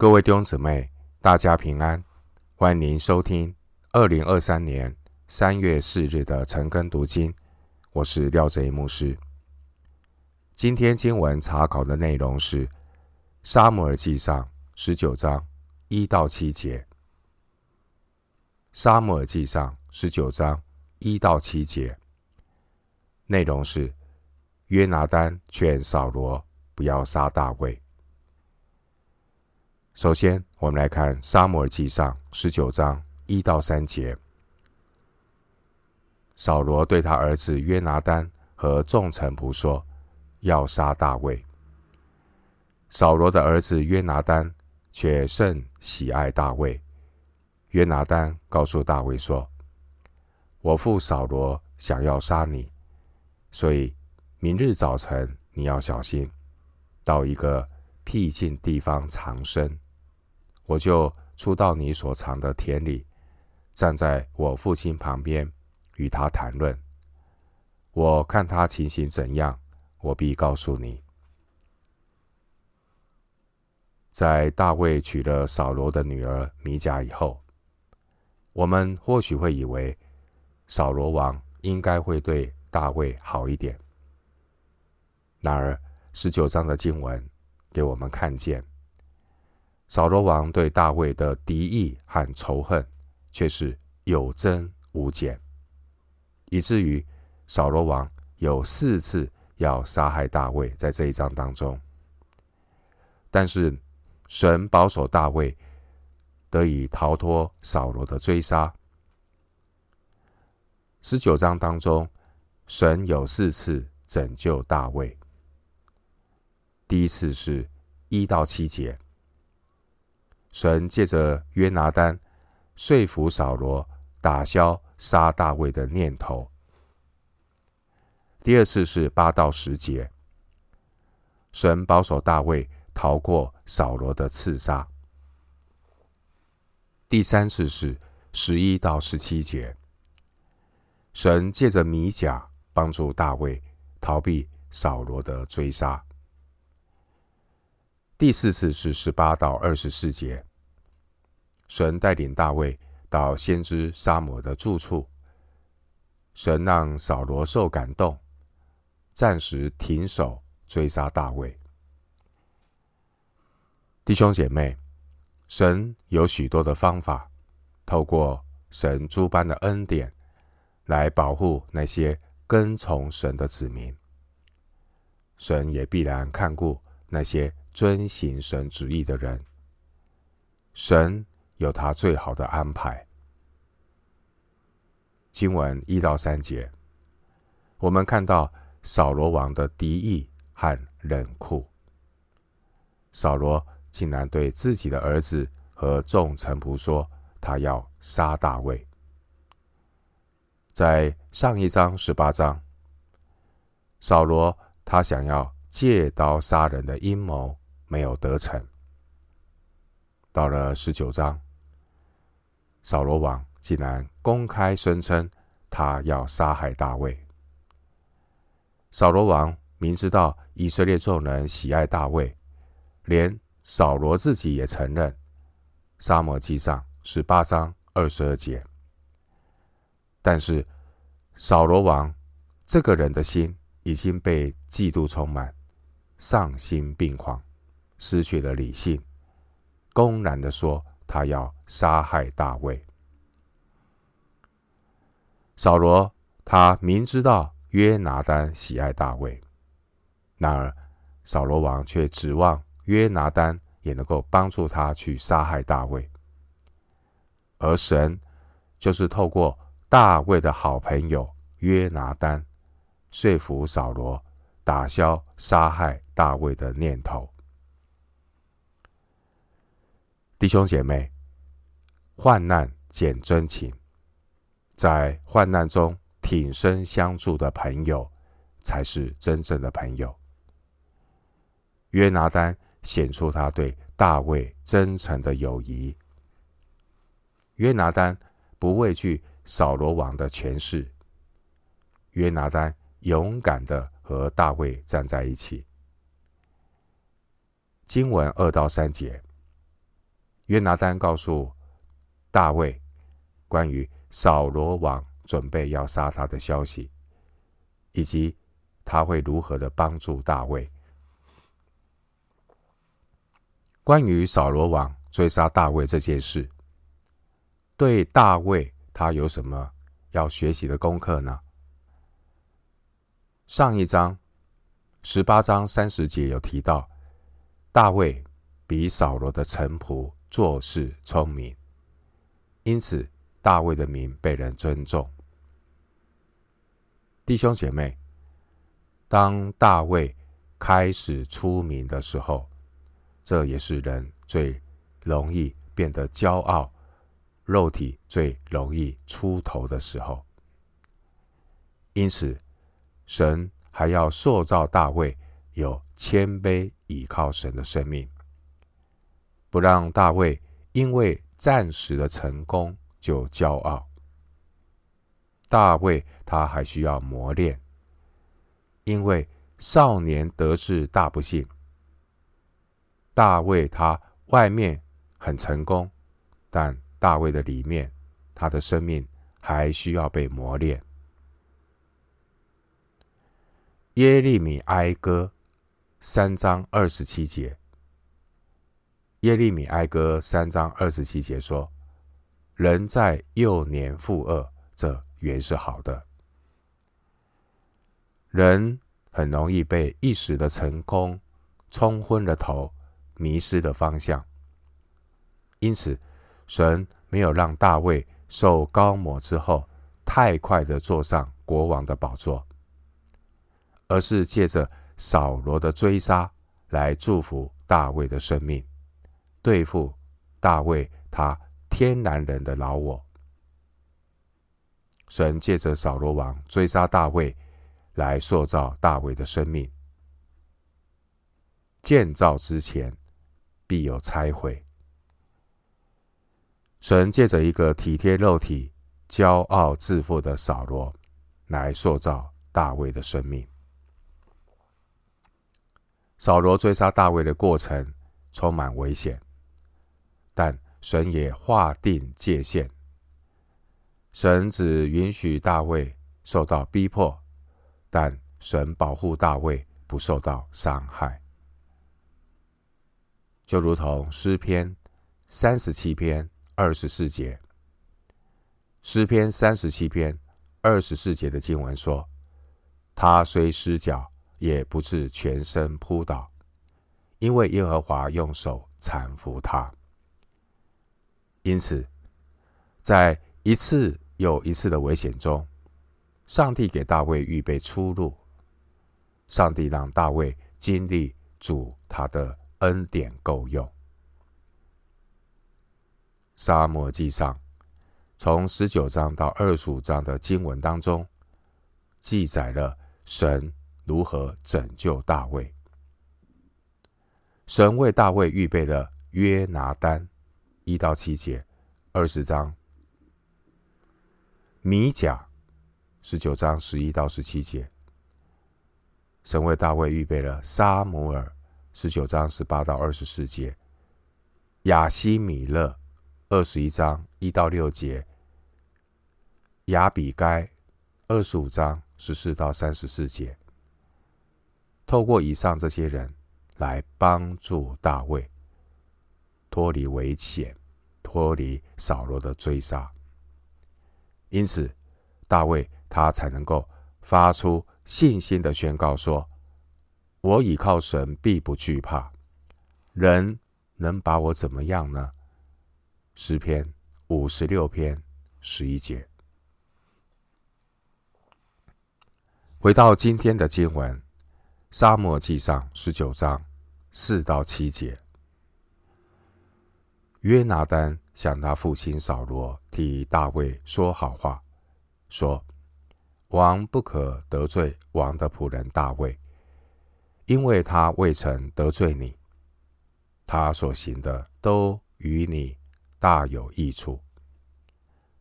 各位弟兄姊妹，大家平安，欢迎您收听二零二三年三月四日的晨更读经。我是廖哲一牧师。今天经文查考的内容是《撒母耳记上》十九章一到七节，《撒母耳记上》十九章一到七节，内容是约拿单劝扫罗不要杀大卫。首先，我们来看《撒母耳记上》十九章一到三节。扫罗对他儿子约拿单和众臣仆说：“要杀大卫。”扫罗的儿子约拿单却甚喜爱大卫。约拿单告诉大卫说：“我父扫罗想要杀你，所以明日早晨你要小心，到一个僻静地方藏身。”我就出到你所藏的田里，站在我父亲旁边，与他谈论。我看他情形怎样，我必告诉你。在大卫娶了扫罗的女儿米甲以后，我们或许会以为扫罗王应该会对大卫好一点。然而，十九章的经文给我们看见。扫罗王对大卫的敌意和仇恨却是有增无减，以至于扫罗王有四次要杀害大卫。在这一章当中，但是神保守大卫得以逃脱扫罗的追杀。十九章当中，神有四次拯救大卫。第一次是一到七节。神借着约拿单说服扫罗打消杀大卫的念头。第二次是八到十节，神保守大卫逃过扫罗的刺杀。第三次是十一到十七节，神借着米甲帮助大卫逃避扫罗的追杀。第四次是十八到二十四节，神带领大卫到先知撒母耳的住处，神让扫罗受感动，暂时停手追杀大卫。弟兄姐妹，神有许多的方法，透过神诸般的恩典，来保护那些跟从神的子民。神也必然看顾那些。遵行神旨意的人，神有他最好的安排。经文一到三节，我们看到扫罗王的敌意和冷酷。扫罗竟然对自己的儿子和众臣仆说：“他要杀大卫。”在上一章十八章，扫罗他想要借刀杀人的阴谋。没有得逞。到了十九章，扫罗王竟然公开声称他要杀害大卫。扫罗王明知道以色列众人喜爱大卫，连扫罗自己也承认。撒母耳记上十八章二十二节。但是扫罗王这个人的心已经被嫉妒充满，丧心病狂。失去了理性，公然的说他要杀害大卫。扫罗他明知道约拿单喜爱大卫，然而扫罗王却指望约拿单也能够帮助他去杀害大卫，而神就是透过大卫的好朋友约拿单，说服扫罗打消杀害大卫的念头。弟兄姐妹，患难见真情，在患难中挺身相助的朋友，才是真正的朋友。约拿丹显出他对大卫真诚的友谊。约拿丹不畏惧扫罗王的权势，约拿丹勇敢的和大卫站在一起。经文二到三节。约拿单告诉大卫关于扫罗王准备要杀他的消息，以及他会如何的帮助大卫。关于扫罗王追杀大卫这件事，对大卫他有什么要学习的功课呢？上一章十八章三十节有提到，大卫比扫罗的臣仆做事聪明，因此大卫的名被人尊重。弟兄姐妹，当大卫开始出名的时候，这也是人最容易变得骄傲、肉体最容易出头的时候。因此，神还要塑造大卫有谦卑倚靠神的生命，不让大卫因为暂时的成功就骄傲。大卫他还需要磨练，因为少年得志大不幸。大卫他外面很成功，但大卫的里面，他的生命还需要被磨练。耶利米哀歌三章二十七节，耶利米哀歌三章二十七节说：“人在幼年负恶，这原是好的。”人很容易被一时的成功冲昏了头。迷失了方向，因此神没有让大卫受高抹之后太快的坐上国王的宝座，而是借着扫罗的追杀来祝福大卫的生命，对付大卫他天然人的老我。神借着扫罗王追杀大卫，来塑造大卫的生命。建造之前。必有拆毁。神借着一个体贴肉体、骄傲自负的扫罗，来塑造大卫的生命。扫罗追杀大卫的过程充满危险，但神也划定界限。神只允许大卫受到逼迫，但神保护大卫不受到伤害。就如同诗篇三十七篇二十四节，诗篇三十七篇二十四节的经文说：“他虽失脚，也不至全身扑倒，因为耶和华用手搀扶他。”因此，在一次又一次的危险中，上帝给大卫预备出路。上帝让大卫经历主他的。恩典够用。撒母耳记上从十九章到二十五章的经文当中，记载了神如何拯救大卫。神为大卫预备了约拿单一到七节，二十章米甲十九章十一到十七节，神为大卫预备了沙姆尔。十九章十八到二十四节，亚西米勒二十一章一到六节，亚比该二十五章十四到三十四节。透过以上这些人来帮助大卫脱离危险，脱离扫罗的追杀，因此大卫他才能够发出信心的宣告说。我倚靠神，必不惧怕。人能把我怎么样呢？诗篇五十六篇十一节。回到今天的经文，《撒母耳记上》十九章四到七节。约拿单向他父亲扫罗替大卫说好话，说：“王不可得罪王的仆人大卫。”因为他未曾得罪你，他所行的都与你大有益处。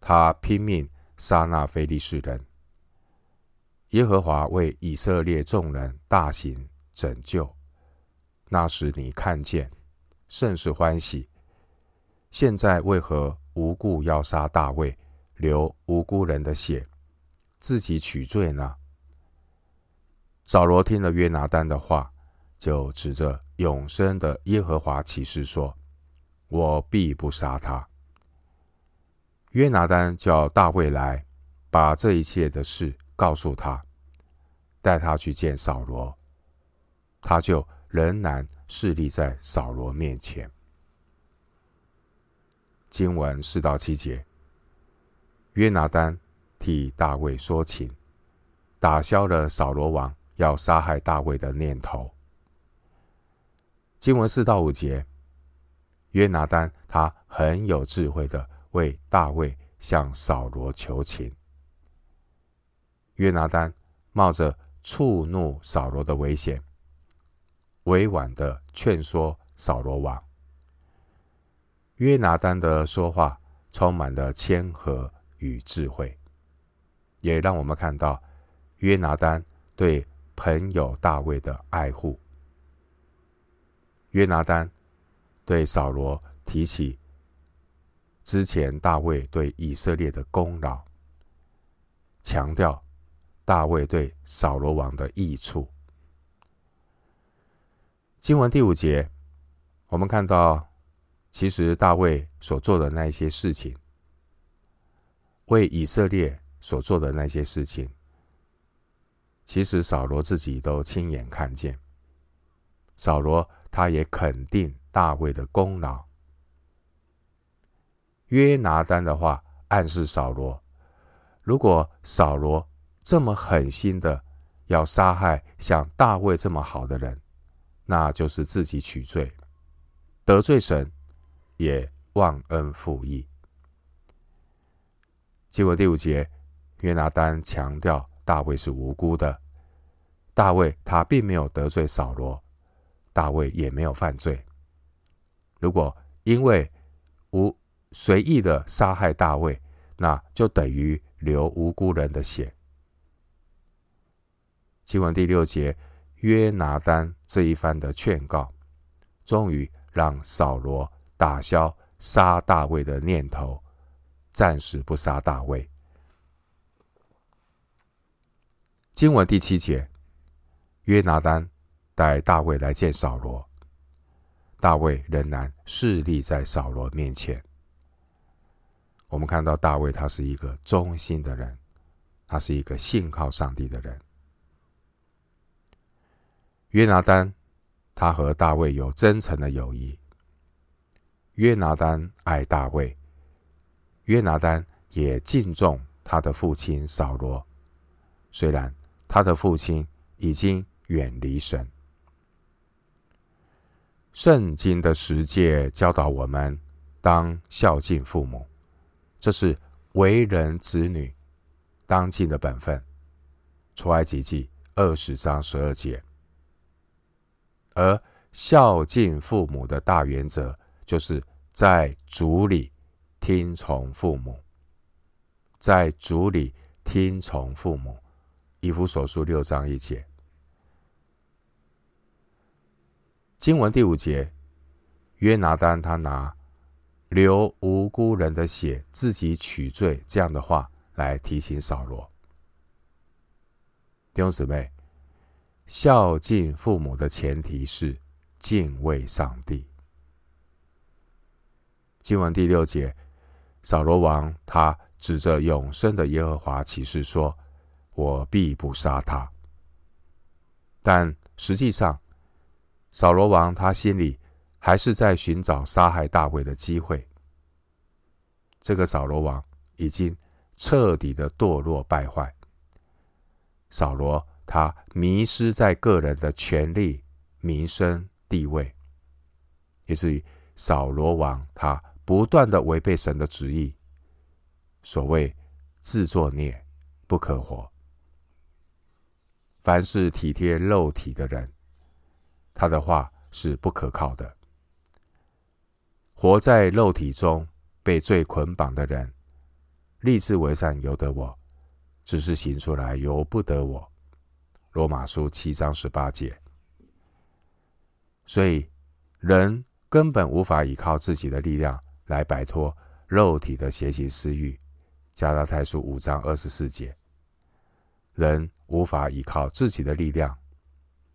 他拼命杀那非利士人，耶和华为以色列众人大行拯救。那时你看见，甚是欢喜，现在为何无故要杀大卫，流无辜人的血，自己取罪呢？扫罗听了约拿单的话，就指着永生的耶和华起誓说：“我必不杀他。”约拿单叫大卫来，把这一切的事告诉他，带他去见扫罗，他就仍然侍立在扫罗面前。经文四到七节，约拿单替大卫说情，打消了扫罗王要杀害大卫的念头。经文四到五节，约拿单他很有智慧的为大卫向扫罗求情。约拿单冒着触怒扫罗的危险，委婉的劝说扫罗王。约拿单的说话充满了谦和与智慧，也让我们看到约拿单对朋友大卫的爱护。约拿单对扫罗提起之前大卫对以色列的功劳，强调大卫对扫罗王的益处。经文第五节，我们看到。其实大卫所做的那些事情，为以色列所做的那些事情，其实扫罗自己都亲眼看见。扫罗他也肯定大卫的功劳。约拿单的话暗示扫罗，如果扫罗这么狠心的要杀害像大卫这么好的人，那就是自己取罪，得罪神。也忘恩负义。经文第五节，约拿单强调大卫是无辜的。大卫他并没有得罪扫罗，大卫也没有犯罪。如果因为无随意的杀害大卫，那就等于流无辜人的血。经文第六节，约拿单这一番的劝告，终于让扫罗。打消杀大卫的念头，暂时不杀大卫。经文第七节，约拿单带大卫来见扫罗，大卫仍然侍立在扫罗面前。我们看到大卫他是一个忠心的人，他是一个信靠上帝的人。约拿单他和大卫有真诚的友谊。约拿单爱大卫，约拿单也敬重他的父亲扫罗，虽然他的父亲已经远离神。圣经的十诫教导我们当孝敬父母，这是为人子女当尽的本分。出埃及记二十章十二节，而孝敬父母的大原则。就是在主里听从父母，在主里听从父母。以弗所书六章一节，经文第五节，约拿单他拿流无辜人的血，自己取罪这样的话来提醒扫罗。弟兄姊妹，孝敬父母的前提是敬畏上帝。经文第六节，扫罗王他指着永生的耶和华起誓说：“我必不杀他。”但实际上，扫罗王他心里还是在寻找杀害大卫的机会。这个扫罗王已经彻底的堕落败坏。扫罗他迷失在个人的权力、名声、地位，以至于扫罗王他。不断的违背神的旨意，所谓自作孽不可活。凡是体贴肉体的人，他的话是不可靠的。活在肉体中被罪捆绑的人，立志为善由得我，只是行出来由不得我。罗马书七章十八节。所以人根本无法依靠自己的力量。来摆脱肉体的邪情私欲。加拉太书五章二十四节，人无法依靠自己的力量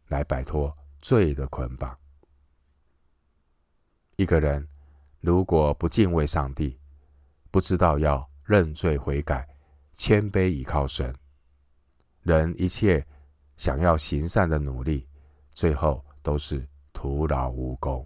来摆脱罪的捆绑。一个人如果不敬畏上帝，不知道要认罪悔改、谦卑倚靠神，人一切想要行善的努力，最后都是徒劳无功。